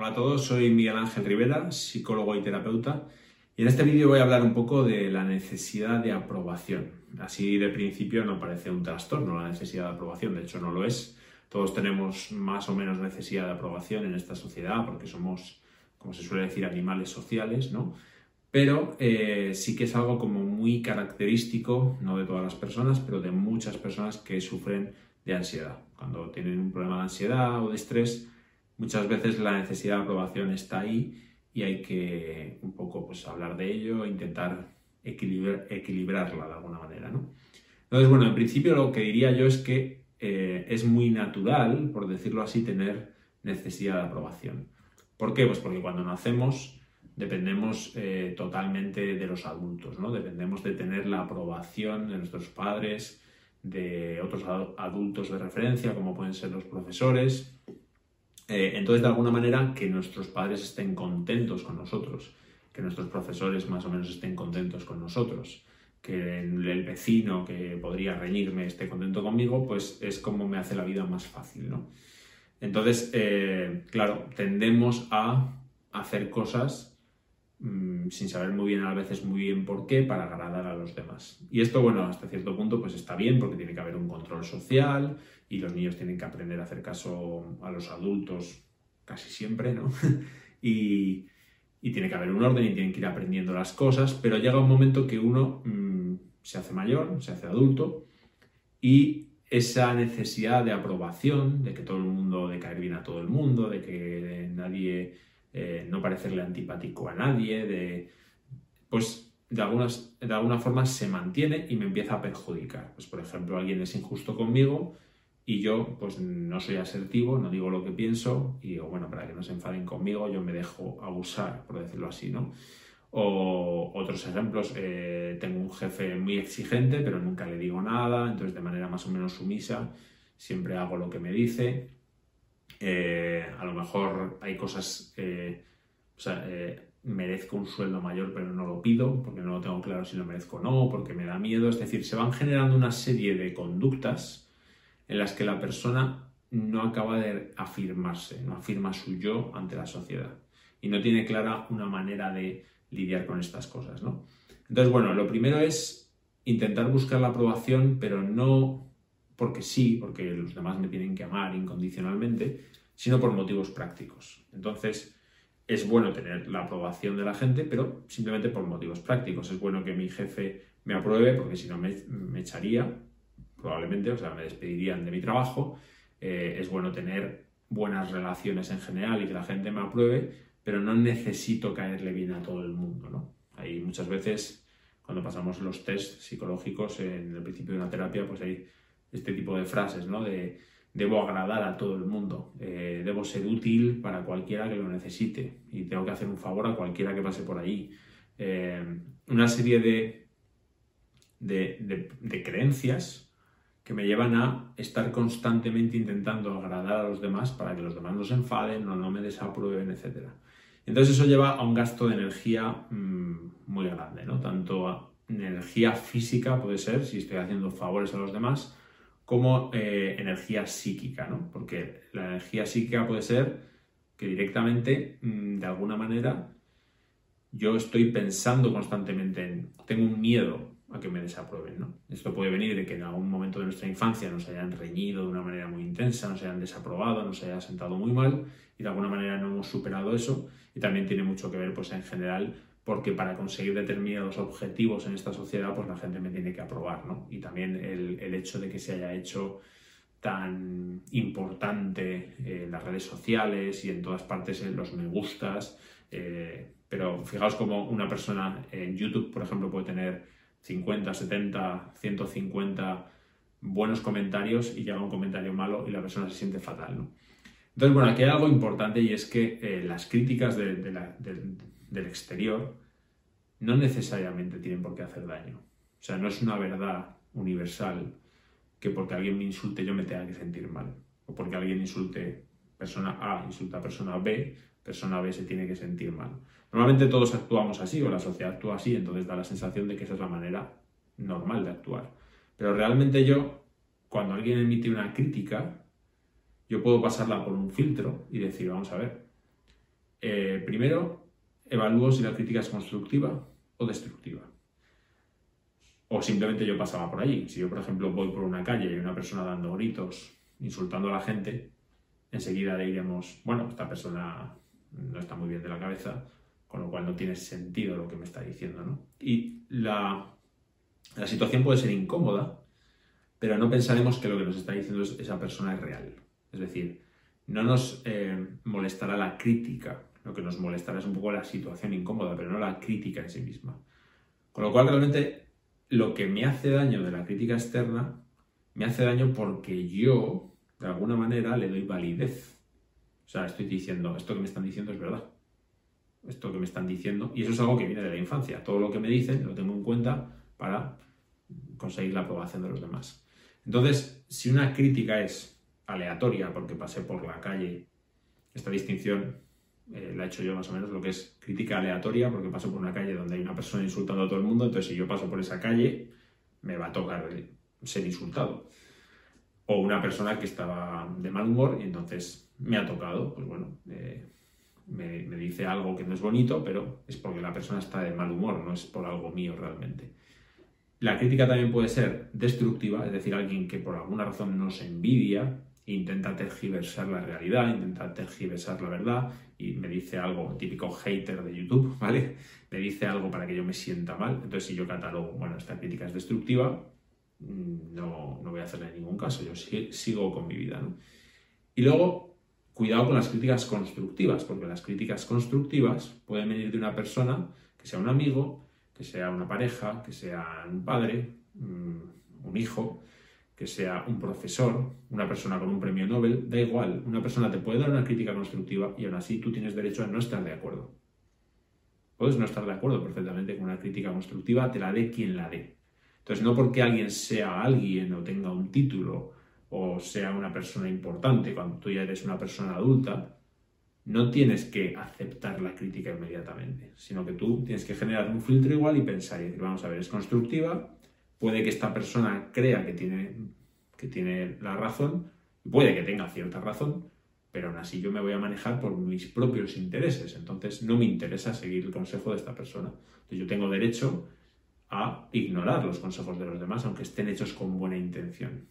Hola a todos, soy Miguel Ángel Rivera, psicólogo y terapeuta, y en este vídeo voy a hablar un poco de la necesidad de aprobación. Así de principio no parece un trastorno la necesidad de aprobación, de hecho no lo es. Todos tenemos más o menos necesidad de aprobación en esta sociedad porque somos, como se suele decir, animales sociales, ¿no? Pero eh, sí que es algo como muy característico, no de todas las personas, pero de muchas personas que sufren de ansiedad. Cuando tienen un problema de ansiedad o de estrés, muchas veces la necesidad de aprobación está ahí y hay que un poco pues, hablar de ello e intentar equilibrarla de alguna manera. ¿no? Entonces, bueno, en principio lo que diría yo es que eh, es muy natural, por decirlo así, tener necesidad de aprobación. ¿Por qué? Pues porque cuando nacemos dependemos eh, totalmente de los adultos, ¿no? Dependemos de tener la aprobación de nuestros padres, de otros adultos de referencia, como pueden ser los profesores, eh, entonces, de alguna manera, que nuestros padres estén contentos con nosotros, que nuestros profesores más o menos estén contentos con nosotros, que el vecino que podría reñirme esté contento conmigo, pues es como me hace la vida más fácil, ¿no? Entonces, eh, claro, tendemos a hacer cosas mm, sin saber muy bien a veces muy bien por qué para agradar a los demás. Y esto, bueno, hasta cierto punto pues está bien porque tiene que haber un control social, y los niños tienen que aprender a hacer caso a los adultos casi siempre, ¿no? y, tiene que haber un orden y tienen que ir aprendiendo las cosas, pero llega un momento que uno mm, se hace mayor, se hace adulto y esa necesidad de aprobación, de que todo el mundo, de caer bien a todo el mundo, de que nadie, eh, no parecerle antipático a nadie, de, pues de, algunas, de alguna forma se mantiene y me empieza a perjudicar. Pues por ejemplo, alguien es injusto conmigo, y yo pues no soy asertivo, no digo lo que pienso y digo, bueno, para que no se enfaden conmigo, yo me dejo abusar, por decirlo así, ¿no? O otros ejemplos, eh, tengo un jefe muy exigente, pero nunca le digo nada, entonces de manera más o menos sumisa, siempre hago lo que me dice. Eh, a lo mejor hay cosas, o sea, eh, merezco un sueldo mayor, pero no lo pido, porque no lo tengo claro si lo merezco o no, porque me da miedo. Es decir, se van generando una serie de conductas en las que la persona no acaba de afirmarse, no afirma su yo ante la sociedad y no tiene clara una manera de lidiar con estas cosas, ¿no? Entonces, bueno, lo primero es intentar buscar la aprobación, pero no porque sí, porque los demás me tienen que amar incondicionalmente, sino por motivos prácticos. Entonces, es bueno tener la aprobación de la gente, pero simplemente por motivos prácticos. Es bueno que mi jefe me apruebe, porque si no me, me echaría, probablemente, o sea, me despedirían de mi trabajo. Eh, es bueno tener buenas relaciones en general y que la gente me apruebe, pero no necesito caerle bien a todo el mundo, ¿no? Hay muchas veces, cuando pasamos los test psicológicos en el principio de una terapia, pues hay este tipo de frases, ¿no? De debo agradar a todo el mundo, eh, debo ser útil para cualquiera que lo necesite y tengo que hacer un favor a cualquiera que pase por ahí. Eh, una serie de, de, de creencias que me llevan a estar constantemente intentando agradar a los demás para que los demás no se enfaden o no me desaprueben, etc. Entonces eso lleva a un gasto de energía mm, muy grande, ¿no? Tanto energía física puede ser, si estoy haciendo favores a los demás, como eh, energía psíquica, ¿no? Porque la energía psíquica puede ser que directamente, mm, de alguna manera, yo estoy pensando constantemente en, tengo un miedo a que me desaprueben. ¿no? Esto puede venir de que en algún momento de nuestra infancia nos hayan reñido de una manera muy intensa, nos hayan desaprobado, nos haya sentado muy mal y de alguna manera no hemos superado eso. Y también tiene mucho que ver, pues en general, porque para conseguir determinados objetivos en esta sociedad, pues la gente me tiene que aprobar. ¿no? Y también el, el hecho de que se haya hecho tan importante en las redes sociales y en todas partes en los me gustas. Eh, pero fijaos como una persona en YouTube, por ejemplo, puede tener 50, 70, 150 buenos comentarios y llega un comentario malo y la persona se siente fatal. ¿no? Entonces, bueno, aquí hay algo importante y es que eh, las críticas del exterior no necesariamente tienen por qué hacer daño. O sea, no es una verdad universal que porque alguien me insulte yo me tenga que sentir mal. O porque alguien insulte persona A, insulta a persona B, persona B se tiene que sentir mal. Normalmente todos actuamos así o la sociedad actúa así, entonces da la sensación de que esa es la manera normal de actuar. Pero realmente yo, cuando alguien emite una crítica, yo puedo pasarla por un filtro y decir, vamos a ver, eh, primero evalúo si la crítica es constructiva o destructiva. O simplemente yo pasaba por allí. Si yo, por ejemplo, voy por una calle y hay una persona dando gritos, insultando a la gente, enseguida le diremos, bueno, esta persona no está muy bien de la cabeza, con lo cual no tiene sentido lo que me está diciendo. ¿no? Y la, la situación puede ser incómoda, pero no pensaremos que lo que nos está diciendo esa persona es real. Es decir, no nos eh, molestará la crítica, lo que nos molestará es un poco la situación incómoda, pero no la crítica en sí misma. Con lo cual realmente lo que me hace daño de la crítica externa, me hace daño porque yo, de alguna manera, le doy validez. O sea, estoy diciendo, esto que me están diciendo es verdad. Esto que me están diciendo, y eso es algo que viene de la infancia. Todo lo que me dicen lo tengo en cuenta para conseguir la aprobación de los demás. Entonces, si una crítica es aleatoria porque pasé por la calle, esta distinción eh, la he hecho yo más o menos, lo que es crítica aleatoria, porque paso por una calle donde hay una persona insultando a todo el mundo, entonces si yo paso por esa calle, me va a tocar ser insultado. O una persona que estaba de mal humor y entonces me ha tocado, pues bueno, eh, me, me, dice algo que no es bonito, pero es porque la persona está de mal humor, no es por algo mío realmente. La crítica también puede ser destructiva, es decir, alguien que por alguna razón nos envidia, intenta tergiversar la realidad, intenta tergiversar la verdad y me dice algo, típico hater de YouTube, ¿vale? Me dice algo para que yo me sienta mal. Entonces, si yo catalogo, bueno, esta crítica es destructiva, no, no voy a hacerle ningún caso, yo sigo con mi vida. Y luego, cuidado con las críticas constructivas, porque las críticas constructivas pueden venir de una persona, que sea un amigo, que sea una pareja, que sea un padre, mm, un hijo, que sea un profesor, una persona con un premio Nobel, da igual, una persona te puede dar una crítica constructiva y aún así tú tienes derecho a no estar de acuerdo. Puedes no estar de acuerdo perfectamente con una crítica constructiva, te la dé quien la dé. Entonces, no porque alguien sea alguien o tenga un título o sea una persona importante, cuando tú ya eres una persona adulta, no tienes que aceptar la crítica inmediatamente, sino que tú tienes que generar un filtro igual y pensar y decir, vamos a ver, es constructiva, puede que esta persona crea que tiene, que tiene la razón, puede que tenga cierta razón, pero aún así yo me voy a manejar por mis propios intereses. Entonces no me interesa seguir el consejo de esta persona. Entonces yo tengo derecho a ignorar los consejos de los demás, aunque estén hechos con buena intención.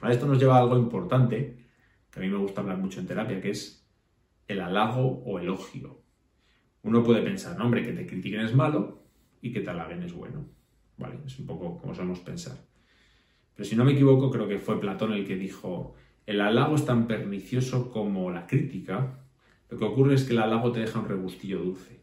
A esto nos lleva a algo importante, que a mí me gusta hablar mucho en terapia, que es el halago o elogio. Uno puede pensar, hombre, que te critiquen es malo y que te halaben es bueno. Es un poco como solemos pensar. Pero si no me equivoco, creo que fue Platón el que dijo, el halago es tan pernicioso como la crítica, lo que ocurre es que el halago te deja un regustillo dulce.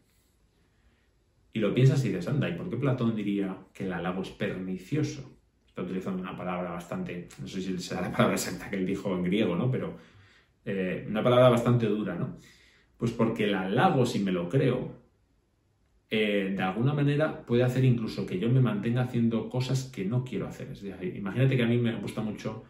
Y lo piensas y dices, anda, ¿y por qué Platón diría que el halago es pernicioso? Está utilizando una palabra bastante, no sé si será la palabra exacta que él dijo en griego, ¿no? Pero eh, una palabra bastante dura, ¿no? Pues porque el halago, si me lo creo, eh, de alguna manera puede hacer incluso que yo me mantenga haciendo cosas que no quiero hacer. Es decir, imagínate que a mí me gusta mucho,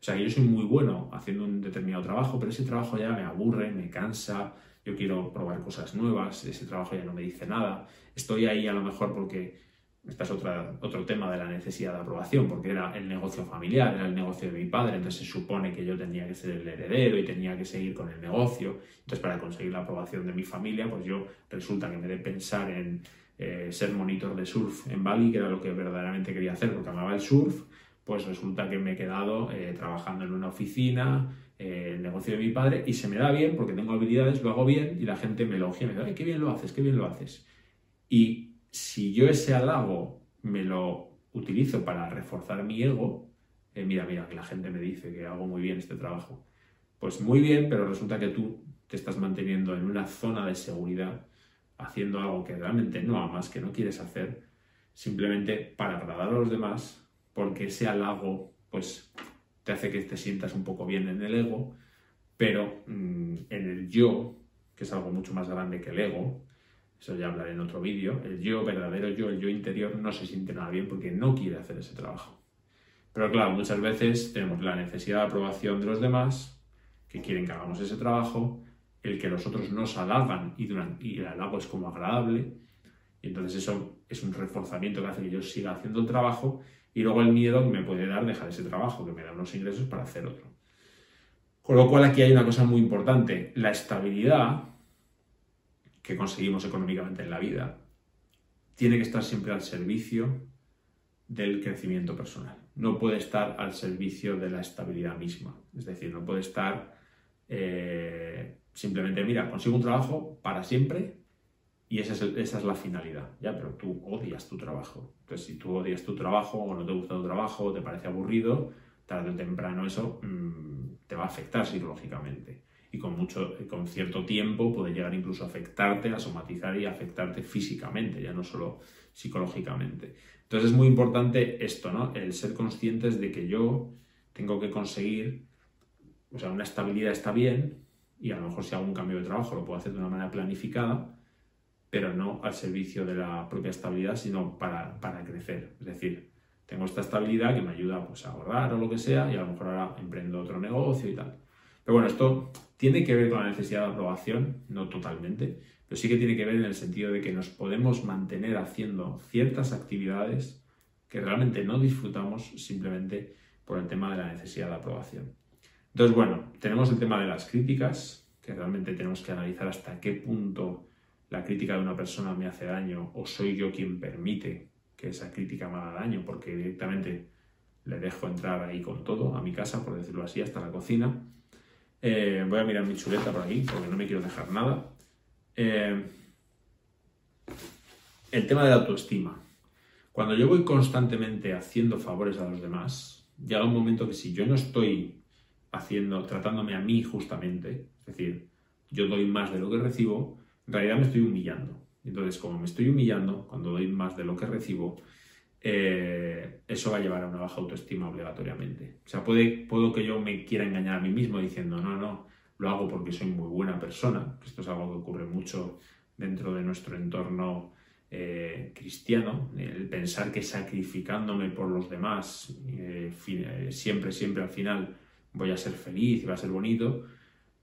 o sea, que yo soy muy bueno haciendo un determinado trabajo, pero ese trabajo ya me aburre, me cansa, yo quiero probar cosas nuevas, ese trabajo ya no me dice nada. Estoy ahí a lo mejor porque este es otra, otro tema de la necesidad de aprobación, porque era el negocio familiar, era el negocio de mi padre, entonces se supone que yo tenía que ser el heredero y tenía que seguir con el negocio. Entonces, para conseguir la aprobación de mi familia, pues yo resulta que me de pensar en eh, ser monitor de surf en Bali, que era lo que verdaderamente quería hacer, porque amaba el surf, pues resulta que me he quedado eh, trabajando en una oficina, el negocio de mi padre, y se me da bien porque tengo habilidades, lo hago bien y la gente me elogia, me dice, ¡ay, qué bien lo haces, qué bien lo haces! Y si yo ese halago me lo utilizo para reforzar mi ego, eh, mira, mira, que la gente me dice que hago muy bien este trabajo, pues muy bien, pero resulta que tú te estás manteniendo en una zona de seguridad, haciendo algo que realmente no amas, que no quieres hacer, simplemente para agradar a los demás, porque ese halago, pues, te hace que te sientas un poco bien en el ego, pero mm, en el yo, que es algo mucho más grande que el ego, eso ya hablaré en otro vídeo, el yo verdadero yo, el yo interior, no se siente nada bien porque no quiere hacer ese trabajo. Pero claro, muchas veces tenemos la necesidad de aprobación de los demás, que quieren que hagamos ese trabajo, el que los otros nos halagan y, y el halago es como agradable, y entonces eso es un reforzamiento que hace que yo siga haciendo el trabajo, y luego el miedo que me puede dar dejar ese trabajo, que me da unos ingresos para hacer otro. Con lo cual aquí hay una cosa muy importante, la estabilidad que conseguimos económicamente en la vida, tiene que estar siempre al servicio del crecimiento personal. No puede estar al servicio de la estabilidad misma. Es decir, no puede estar eh, simplemente, mira, consigo un trabajo para siempre y esa es, la finalidad. Ya, pero tú odias tu trabajo. Entonces, si tú odias tu trabajo o no te gusta tu trabajo o te parece aburrido, tarde o temprano eso mmm, te va a afectar psicológicamente. Y con, mucho, con cierto tiempo puede llegar incluso a afectarte, a somatizar y a afectarte físicamente, ya no solo psicológicamente. Entonces es muy importante esto, ¿no? El ser conscientes de que yo tengo que conseguir, o sea, una estabilidad está bien, y a lo mejor si hago un cambio de trabajo lo puedo hacer de una manera planificada, pero no al servicio de la propia estabilidad, sino para, para crecer. Es decir, tengo esta estabilidad que me ayuda pues, a ahorrar o lo que sea, y a lo mejor ahora emprendo otro negocio y tal. Pero bueno, esto tiene que ver con la necesidad de aprobación, no totalmente, pero sí que tiene que ver en el sentido de que nos podemos mantener haciendo ciertas actividades que realmente no disfrutamos simplemente por el tema de la necesidad de aprobación. Entonces, bueno, tenemos el tema de las críticas, que realmente tenemos que analizar hasta qué punto la crítica de una persona me hace daño o soy yo quien permite que esa crítica me haga daño porque directamente le dejo entrar ahí con todo a mi casa, por decirlo así, hasta la cocina. Eh, voy a mirar mi chuleta por aquí porque no me quiero dejar nada. Eh, el tema de la autoestima. Cuando yo voy constantemente haciendo favores a los demás, llega un momento que si yo no estoy haciendo, tratándome a mí justamente, es decir, yo doy más de lo que recibo, en realidad me estoy humillando. Entonces, como me estoy humillando, cuando doy más de lo que recibo, eh, eso va a llevar a una baja autoestima obligatoriamente. O sea, puede, puedo que yo me quiera engañar a mí mismo diciendo, no, no, lo hago porque soy muy buena persona, esto es algo que ocurre mucho dentro de nuestro entorno eh, cristiano, el pensar que sacrificándome por los demás, eh, siempre, siempre al final voy a ser feliz y va a ser bonito,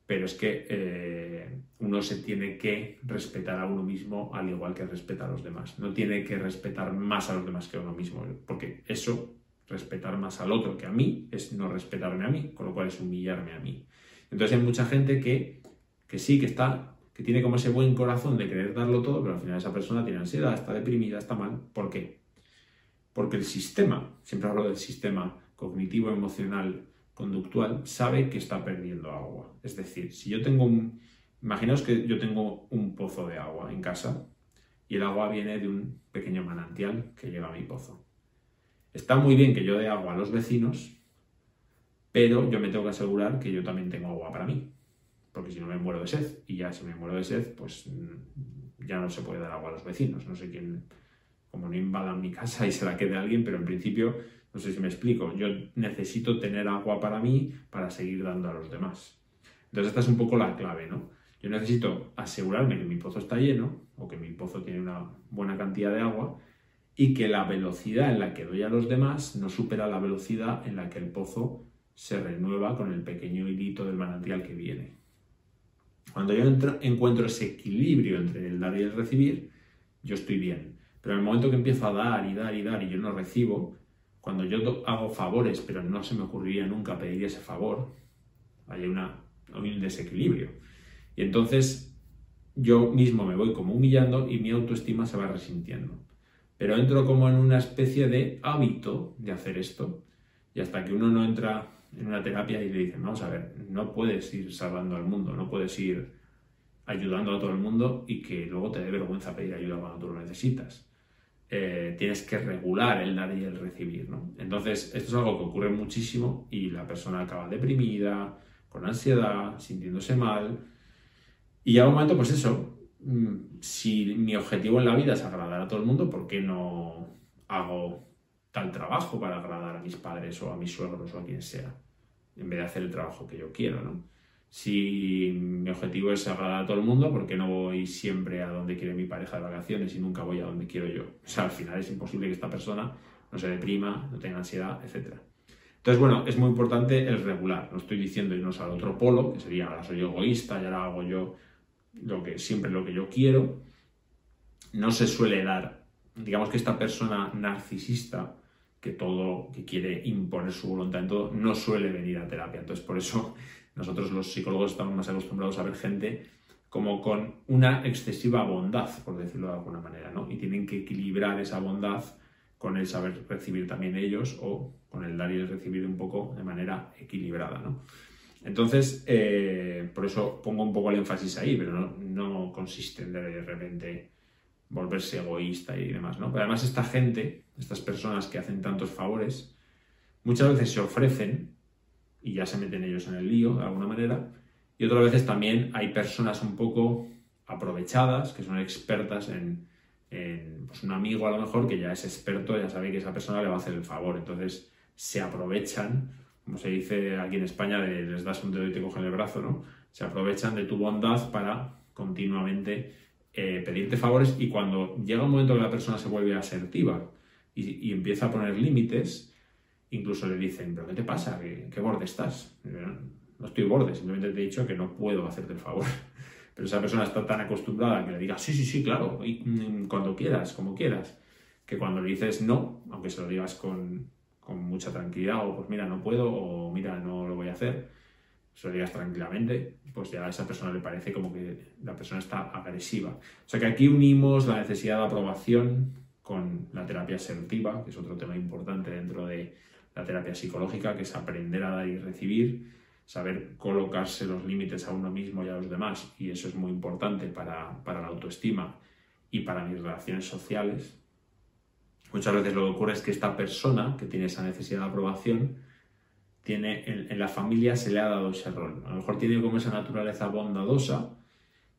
pero es que uno se tiene que respetar a uno mismo al igual que respeta a los demás. No tiene que respetar más a los demás que a uno mismo, porque eso, respetar más al otro que a mí, es no respetarme a mí, con lo cual es humillarme a mí. Entonces hay mucha gente que, que sí, que está, que tiene como ese buen corazón de querer darlo todo, pero al final esa persona tiene ansiedad, está deprimida, está mal. ¿Por qué? Porque el sistema, siempre hablo del sistema cognitivo, emocional, conductual, sabe que está perdiendo agua. Es decir, si yo tengo un... Imaginaos que yo tengo un pozo de agua en casa y el agua viene de un pequeño manantial que llega a mi pozo. Está muy bien que yo dé agua a los vecinos, pero yo me tengo que asegurar que yo también tengo agua para mí, porque si no me muero de sed, y ya si me muero de sed, pues mm, ya no se puede dar agua a los vecinos, no sé quién, como no invadan mi casa y se la quede alguien, pero en principio, no sé si me explico, yo necesito tener agua para mí para seguir dando a los demás. Entonces esta es un poco la clave, ¿no? Yo necesito asegurarme que mi pozo está lleno o que mi pozo tiene una buena cantidad de agua y que la velocidad en la que doy a los demás no supera la velocidad en la que el pozo se renueva con el pequeño hilito del manantial que viene. Cuando yo encuentro ese equilibrio entre el dar y el recibir, yo estoy bien. Pero en el momento que empiezo a dar y dar y dar y yo no recibo, cuando yo hago favores, pero no se me ocurriría nunca pedir ese favor, hay, una, hay un desequilibrio. Y entonces yo mismo me voy como humillando y mi autoestima se va resintiendo. Pero entro como en una especie de hábito de hacer esto. Y hasta que uno no entra en una terapia y le dicen, vamos a ver, no puedes ir salvando al mundo, no puedes ir ayudando a todo el mundo y que luego te dé vergüenza pedir ayuda cuando tú lo necesitas. Eh, tienes que regular el dar y el recibir, ¿no? Entonces, esto es algo que ocurre muchísimo y la persona acaba deprimida, con ansiedad, sintiéndose mal. Y ya un momento, pues eso, mm, si mi objetivo en la vida es agradar a todo el mundo, ¿por qué no hago tal trabajo para agradar a mis padres o a mis suegros o a quien sea, en vez de hacer el trabajo que yo quiero, ¿no? Si mi objetivo es agradar a todo el mundo, ¿por qué no voy siempre a donde quiere mi pareja de vacaciones y nunca voy a donde quiero yo? O sea, al final es imposible que esta persona no se deprima, no tenga ansiedad, etc. Entonces, bueno, es muy importante el regular. No estoy diciendo irnos al otro polo, que sería ahora soy egoísta y ahora hago yo lo que, siempre lo que yo quiero. No se suele dar, digamos que esta persona narcisista que todo, que quiere imponer su voluntad en todo, no suele venir a terapia. Entonces, por eso nosotros los psicólogos estamos más acostumbrados a ver gente como con una excesiva bondad, por decirlo de alguna manera, ¿no? Y tienen que equilibrar esa bondad con el saber recibir también ellos o con el dar y el recibir un poco de manera equilibrada, ¿no? Entonces, eh, por eso pongo un poco el énfasis ahí, pero no, no consiste en de repente volverse egoísta y demás, ¿no? Pero además esta gente, estas personas que hacen tantos favores, muchas veces se ofrecen y ya se meten ellos en el lío de alguna manera, y otras veces también hay personas un poco aprovechadas, que son expertas en, pues un amigo a lo mejor que ya es experto, ya sabe que esa persona le va a hacer el favor, entonces se aprovechan, como se dice aquí en España, les das un dedo y te cogen el brazo, ¿no? Se aprovechan de tu bondad para continuamente eh, pedirte favores y cuando llega un momento que la persona se vuelve asertiva y, empieza a poner límites, incluso le dicen, pero ¿qué te pasa? ¿Qué, borde estás? No estoy borde, simplemente te he dicho que no puedo hacerte el favor. Pero esa persona está tan acostumbrada a que le diga, sí, sí, sí, claro, y, mm, cuando quieras, como quieras, que cuando le dices no, aunque se lo digas con, con mucha tranquilidad, o pues mira, no puedo, o mira, no lo voy a hacer, se lo digas tranquilamente, pues ya a esa persona le parece como que la persona está agresiva. O sea que aquí unimos la necesidad de aprobación con la terapia asertiva, que es otro tema importante dentro de la terapia psicológica, que es aprender a dar y recibir, saber colocarse los límites a uno mismo y a los demás, y eso es muy importante para, para la autoestima y para mis relaciones sociales. Muchas veces lo que ocurre es que esta persona que tiene esa necesidad de aprobación, tiene, en, la familia se le ha dado ese rol. A lo mejor tiene como esa naturaleza bondadosa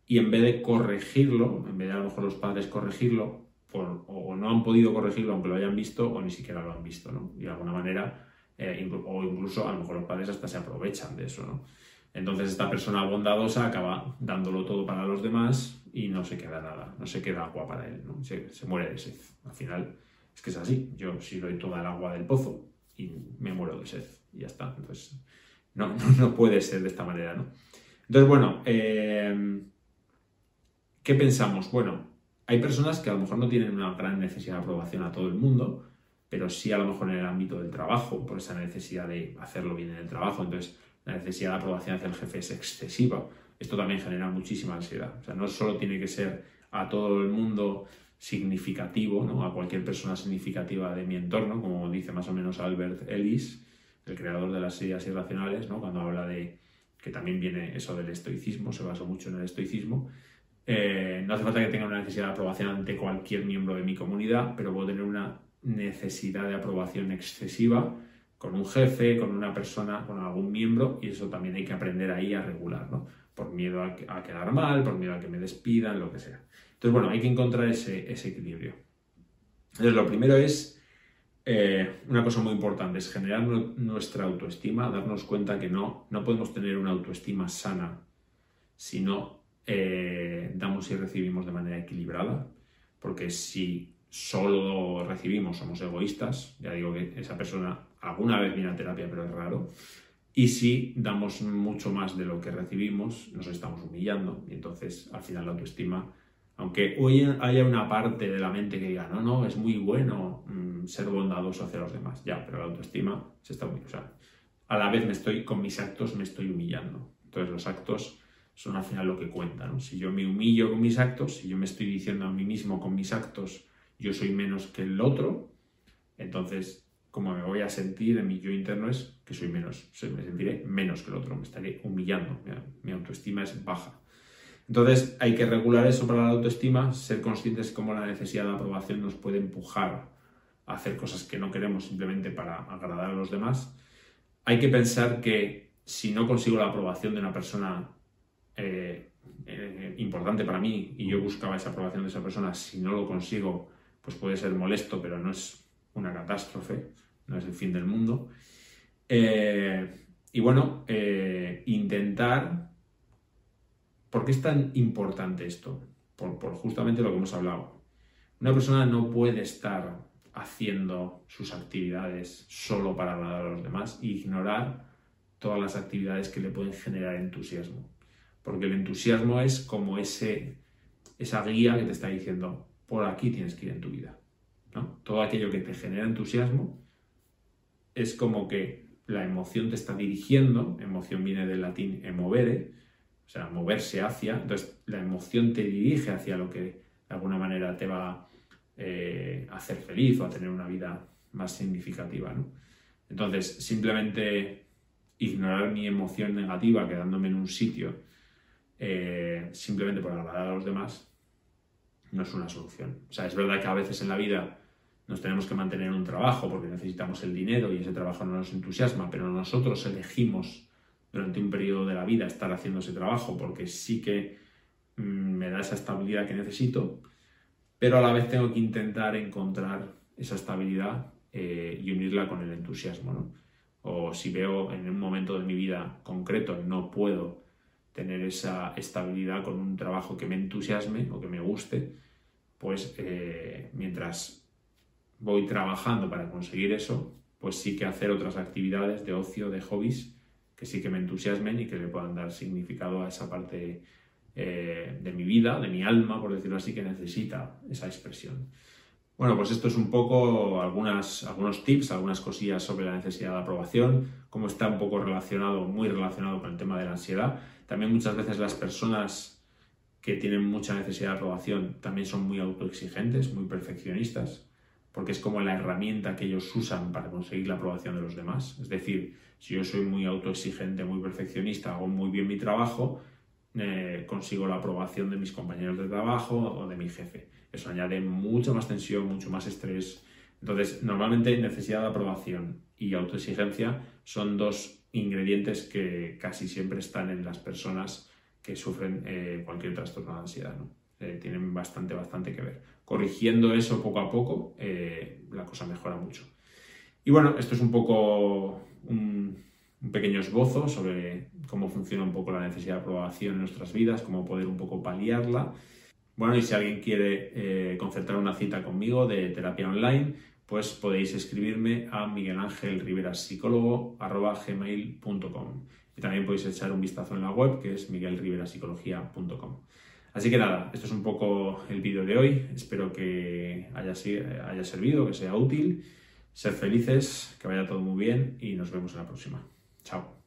y en vez de corregirlo, en vez de a lo mejor los padres corregirlo, o no han podido corregirlo aunque lo hayan visto o ni siquiera lo han visto, ¿no? Y de alguna manera, eh, o incluso a lo mejor los padres hasta se aprovechan de eso, ¿no? Entonces esta persona bondadosa acaba dándolo todo para los demás y no se queda nada, no se queda agua para él, ¿no? se, muere de sed. Al final es que es así, yo si doy toda el agua del pozo y me muero de sed y ya está. Entonces, no, no, puede ser de esta manera, ¿no? Entonces, bueno, eh, ¿qué pensamos? Bueno, hay personas que a lo mejor no tienen una gran necesidad de aprobación a todo el mundo, pero sí a lo mejor en el ámbito del trabajo, por esa necesidad de hacerlo bien en el trabajo. Entonces, la necesidad de aprobación hacia el jefe es excesiva. Esto también genera muchísima ansiedad. O sea, no solo tiene que ser a todo el mundo significativo, ¿no? a cualquier persona significativa de mi entorno, como dice más o menos Albert Ellis, el creador de las ideas irracionales, ¿no? cuando habla de que también viene eso del estoicismo, se basó mucho en el estoicismo. Eh, no hace falta que tenga una necesidad de aprobación ante cualquier miembro de mi comunidad, pero puedo tener una necesidad de aprobación excesiva con un jefe, con una persona, con algún miembro, y eso también hay que aprender ahí a regular, ¿no? Por miedo a, quedar mal, por miedo a que me despidan, lo que sea. Entonces, bueno, hay que encontrar ese, ese equilibrio. Entonces, lo primero es eh, una cosa muy importante es generar nuestra autoestima, darnos cuenta que no, no podemos tener una autoestima sana si no eh, damos y recibimos de manera equilibrada, porque si solo recibimos somos egoístas, ya digo que esa persona alguna vez viene a terapia, pero es raro, y si damos mucho más de lo que recibimos, nos estamos humillando, y entonces al final la autoestima aunque hoy haya una parte de la mente que diga, no, no, es muy bueno mm, ser bondadoso hacia los demás, ya, pero la autoestima se está muy... Sea, a la vez me estoy, con mis actos me estoy humillando. Entonces los actos son al final lo que cuenta, Si yo me humillo con mis actos, si yo me estoy diciendo a mí mismo con mis actos, yo soy menos que el otro, entonces como me voy a sentir en mi yo interno es que soy menos, me sentiré menos que el otro, me estaré humillando, mi autoestima es baja. Entonces hay que regular eso para la autoestima, ser conscientes de cómo la necesidad de aprobación nos puede empujar a hacer cosas que no queremos simplemente para agradar a los demás. Hay que pensar que si no consigo la aprobación de una persona eh, eh, importante para mí y yo buscaba esa aprobación de esa persona, si no lo consigo, pues puede ser molesto, pero no es una catástrofe, no es el fin del mundo. Eh, y bueno, intentar ¿Por qué es tan importante esto? Por, justamente lo que hemos hablado. Una persona no puede estar haciendo sus actividades solo para agradar a los demás e ignorar todas las actividades que le pueden generar entusiasmo. Porque el entusiasmo es como ese, esa guía que te está diciendo, por aquí tienes que ir en tu vida. Todo aquello que te genera entusiasmo es como que la emoción te está dirigiendo, emoción viene del latín emovere, o sea, moverse hacia, entonces la emoción te dirige hacia lo que de alguna manera te va eh, a hacer feliz o a tener una vida más significativa, ¿no? Entonces, simplemente ignorar mi emoción negativa quedándome en un sitio eh, simplemente por agradar a los demás no es una solución. O sea, es verdad que a veces en la vida nos tenemos que mantener en un trabajo porque necesitamos el dinero y ese trabajo no nos entusiasma, pero nosotros elegimos durante un periodo de la vida estar haciendo ese trabajo porque sí que mm, me da esa estabilidad que necesito, pero a la vez tengo que intentar encontrar esa estabilidad eh, y unirla con el entusiasmo. O si veo en un momento de mi vida concreto no puedo tener esa estabilidad con un trabajo que me entusiasme o que me guste, pues eh, mientras voy trabajando para conseguir eso, pues sí que hacer otras actividades de ocio, de hobbies, que sí que me entusiasmen y que le puedan dar significado a esa parte eh, de mi vida, de mi alma, por decirlo así, que necesita esa expresión. Bueno, pues esto es un poco algunas, algunos tips, algunas cosillas sobre la necesidad de aprobación, cómo está un poco relacionado, muy relacionado con el tema de la ansiedad. También muchas veces las personas que tienen mucha necesidad de aprobación también son muy autoexigentes, muy perfeccionistas porque es como la herramienta que ellos usan para conseguir la aprobación de los demás. Es decir, si yo soy muy autoexigente, muy perfeccionista, hago muy bien mi trabajo, eh, consigo la aprobación de mis compañeros de trabajo o de mi jefe. Eso añade mucha más tensión, mucho más estrés. Entonces, normalmente necesidad de aprobación y autoexigencia son dos ingredientes que casi siempre están en las personas que sufren eh, cualquier trastorno de ansiedad. ¿no? Eh, tienen bastante, bastante que ver. Corrigiendo eso poco a poco, eh, la cosa mejora mucho. Y bueno, esto es un poco un, pequeño esbozo sobre cómo funciona un poco la necesidad de aprobación en nuestras vidas, cómo poder un poco paliarla. Bueno, y si alguien quiere concertar una cita conmigo de terapia online, pues podéis escribirme a miguelangelriverapsicólogo.gmail.com y también podéis echar un vistazo en la web que es miguelriverapsicología.com. Así que nada, esto es un poco el vídeo de hoy. Espero que haya, haya servido, que sea útil. Ser felices, que vaya todo muy bien y nos vemos en la próxima. Chao.